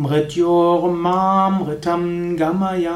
मृत्योः मां मृतं गमय